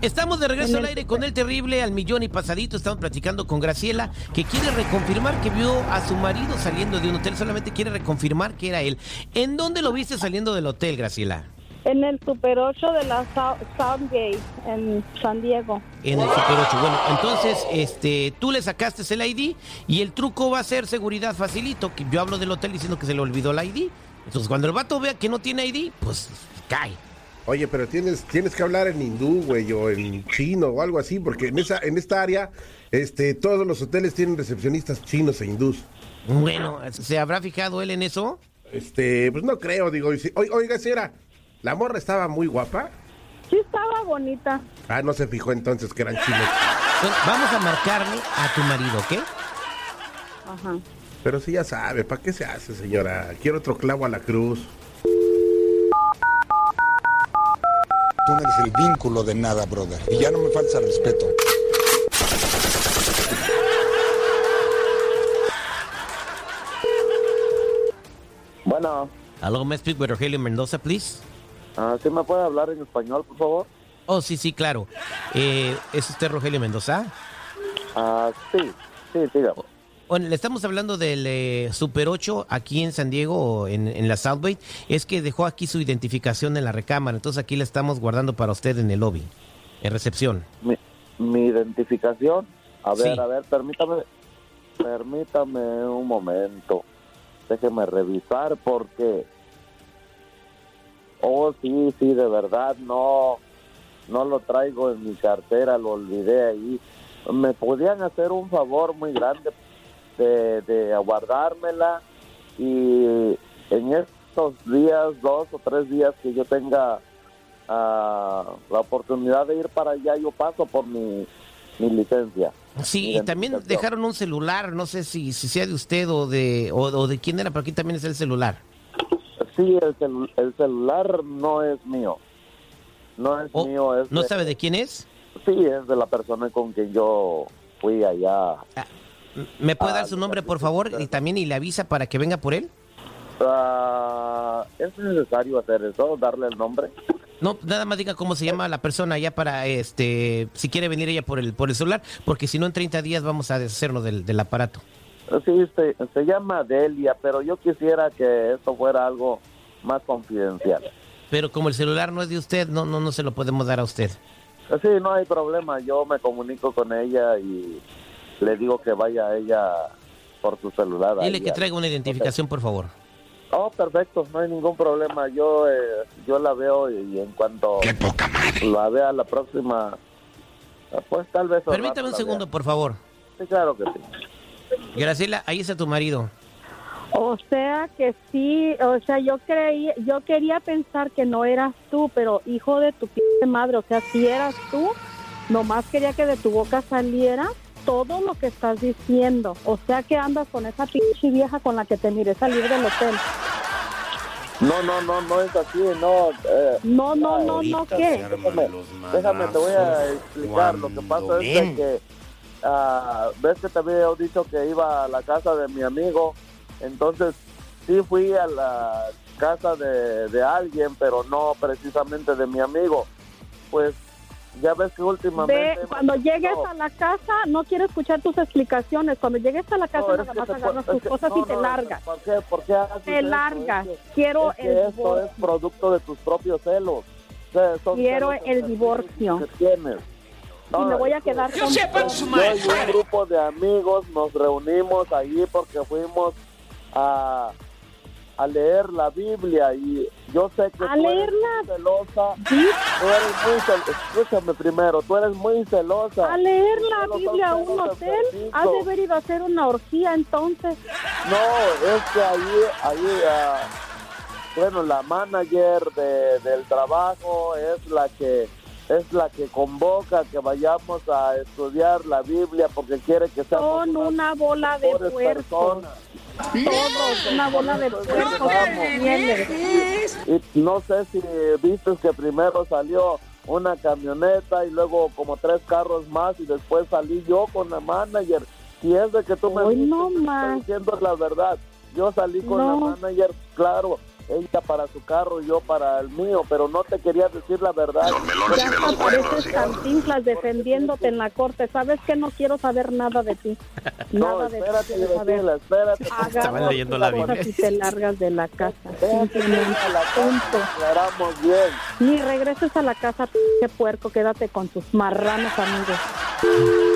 Estamos de regreso al aire con el terrible al millón y pasadito. Estamos platicando con Graciela, que quiere reconfirmar que vio a su marido saliendo de un hotel. Solamente quiere reconfirmar que era él. ¿En dónde lo viste saliendo del hotel, Graciela? En el Super 8 de la Soundgate, en San Diego. En el Super 8. Bueno, entonces, este, tú le sacaste el ID y el truco va a ser seguridad facilito. Yo hablo del hotel diciendo que se le olvidó el ID. Entonces, cuando el vato vea que no tiene ID, pues cae. Oye, pero tienes, tienes que hablar en hindú, güey, o en chino o algo así, porque en esa, en esta área, este, todos los hoteles tienen recepcionistas chinos e hindús. Bueno, ¿se habrá fijado él en eso? Este, pues no creo, digo, oiga, señora, ¿la morra estaba muy guapa? Sí, estaba bonita. Ah, no se fijó entonces que eran chinos. Bueno, vamos a marcarle a tu marido, ¿ok? Ajá. Pero sí ya sabe, ¿para qué se hace, señora? Quiero otro clavo a la cruz. Tú no eres el vínculo de nada, brother. Y ya no me falta respeto. Bueno. Aló, me speak with Rogelio Mendoza, please? Ah, ¿Sí me puede hablar en español, por favor? Oh, sí, sí, claro. Eh, ¿Es usted Rogelio Mendoza? Ah, sí, sí, dígame. Bueno, le estamos hablando del eh, Super 8 aquí en San Diego, en, en la Southway. Es que dejó aquí su identificación en la recámara, entonces aquí la estamos guardando para usted en el lobby, en recepción. ¿Mi, mi identificación? A ver, a ver, permítame, permítame un momento. Déjeme revisar porque... Oh, sí, sí, de verdad, no, no lo traigo en mi cartera, lo olvidé ahí. ¿Me podían hacer un favor muy grande? De, de aguardármela y en estos días, dos o tres días que yo tenga uh, la oportunidad de ir para allá, yo paso por mi, mi licencia. Sí, y también dejaron un celular, no sé si, si sea de usted o de, o, de quién era, pero aquí también es el celular. Sí, el, cel el celular no es mío. No es mío. Es ¿No sabe de quién es? Sí, es de la persona con quien yo fui allá. Ah, ¿Me puede dar su nombre, por favor? Y también y le avisa para que venga por él. Uh, ¿Es necesario hacer eso? ¿Darle el nombre? No, nada más diga cómo se llama la persona ya para, este, si quiere venir ella por el, por el celular, porque si no en 30 días vamos a deshacernos del, del aparato. Sí, se, se llama Delia, pero yo quisiera que esto fuera algo más confidencial. Pero como el celular no es de usted, no, no, no se lo podemos dar a usted. Sí, no hay problema. Yo me comunico con ella y le digo que vaya a ella por su celular. Dile que traiga una identificación, por favor. Oh, perfecto, no hay ningún problema. Yo eh, yo la veo y, en cuanto ¡Qué poca madre! la vea la próxima, pues tal vez... Permítame un segundo, por favor. Sí, claro que sí. Graciela, ahí está tu marido. O sea que sí, o sea, yo creí, yo quería pensar que no eras tú, pero hijo de tu p madre, o sea, si eras tú, nomás quería que de tu boca saliera todo lo que estás diciendo. O sea que andas con esa pinche vieja con la que te miré salir del hotel. No, no, no, no es así, no. Eh, no, no, no, no, ¿qué? Déjame, déjame, te voy a explicar. Lo que pasa es que, uh, ves que te había dicho que iba a la casa de mi amigo. Entonces, sí fui a la casa de, de alguien, pero no precisamente de mi amigo. Pues ya ves que últimamente... cuando llegues a la casa, no quiero escuchar tus explicaciones. Cuando llegues a la casa, nada más agarras tus cosas y te largas. ¿Por qué? ¿Por qué te largas. quiero el esto es producto de tus propios celos. quiero el divorcio. Que tienes. y me voy a quedar con yo y un grupo de amigos nos reunimos allí porque fuimos a a leer la Biblia y yo sé que ¿A tú leerla? eres muy celosa. ¿Sí? Tú eres muy celosa. Escúchame primero, tú eres muy celosa. ¿A leer la Biblia a un hotel? ¿Has de haber ido a hacer una orgía entonces? No, es que ahí, ahí, uh, bueno, la manager de, del trabajo es la que es la que convoca que vayamos a estudiar la Biblia porque quiere que seamos Son una bola de puercos. Todos, una bola de puercos. Y no sé si viste que primero salió una camioneta y luego como tres carros más y después salí yo con la manager. Si es de que tú me Hoy no diciendo la verdad, yo salí con la manager, claro, ella para su carro y yo para el mío, pero no te quería decir la verdad. Ya hasta pareces cantinflas defendiéndote en la corte. ¿Sabes que no quiero saber nada de ti? No, Nada de ti espérate, espérate. Estaban leyendo la Biblia. Y te largas de la casa. Simplemente, bien. Ni regreses a la casa, p puerco. Quédate con tus marranos amigos.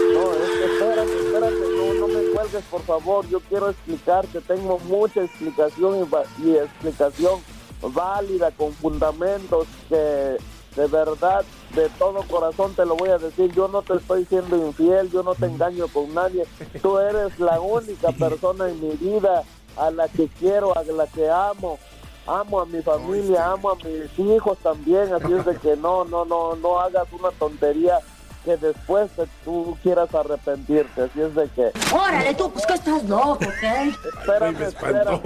Por favor. Yo quiero explicarte, tengo mucha explicación y explicación válida, con fundamentos que de verdad, de todo corazón te lo voy a decir. Yo no te estoy siendo infiel, yo no te engaño con nadie. Tú eres la única persona en mi vida a la que quiero, a la que amo. Amo a mi familia, amo a mis hijos también, así es de que no, no, no, no hagas una tontería que después tú quieras arrepentirte, así es de que Órale, tú, pues que estás loco, ¿qué? espérame, espérame.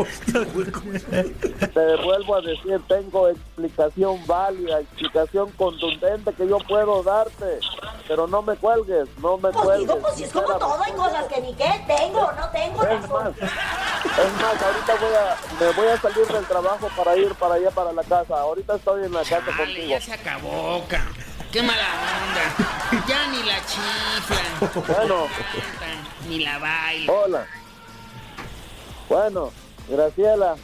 Te vuelvo a decir, tengo explicación válida, explicación contundente que yo puedo darte, pero no me cuelgues, no me Pues cuelgues. digo, pues si es como todo, hay cosas que ni qué tengo no tengo Es razón. más, es más, ahorita voy a, me voy a salir del trabajo para ir para allá, para la casa. Ahorita estoy en la casa Dale, contigo. ya se acabó, ca. Qué mala onda. Ya ni la chiflan. Bueno, Ni la bailan. hola. Bueno, Graciela,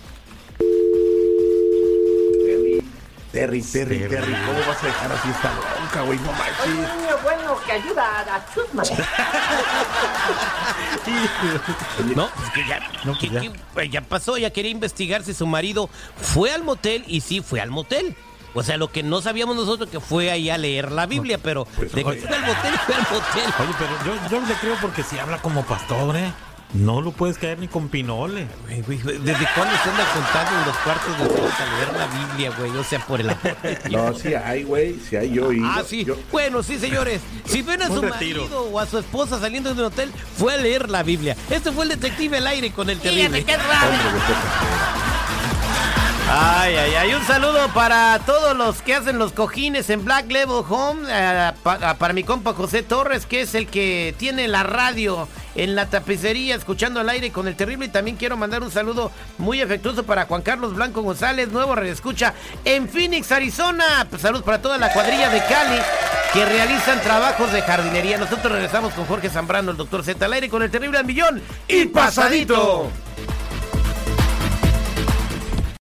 Terry, Terry, Terry, ¿cómo vas a dejar así esta bronca, güey? No Un manches. niño bueno que ayuda a chusma. No, es que ya, No, que- ya. que, pues ya pasó, ya quería investigar si su marido fue al motel y sí fue al motel. O sea, lo que no sabíamos nosotros que fue ahí a leer la Biblia, pero de que fue al motel, fue al motel. Oye, pero yo, yo le creo porque si habla como pastor, ¿eh? No lo puedes caer ni con pinole. Güey, güey, güey, ¿Desde cuándo se anda contando en los cuartos de Dios a leer la Biblia, güey? O sea, por el amor de Dios. No, sí hay, güey, sí hay yo. Y Ah, sí. yo- Bueno, sí, señores. Si ven a Un su retiro. marido o a su esposa saliendo de un hotel, fue a leer la Biblia. Este fue el detective al aire con el terrible. Fíjate qué raro. Ay, ay, ay. Un saludo para todos los que hacen los cojines en Black Level Home. eh, ah, para mi compa José Torres, que es el que tiene la radio en la tapicería, escuchando al aire con el terrible. Y también quiero mandar un saludo muy afectuoso para Juan Carlos Blanco González, nuevo escucha en Phoenix, Arizona. Pues saludos para toda la cuadrilla de Cali que realizan trabajos de jardinería. Nosotros regresamos con Jorge Zambrano, el doctor Z al aire con el terrible al millón y pasadito.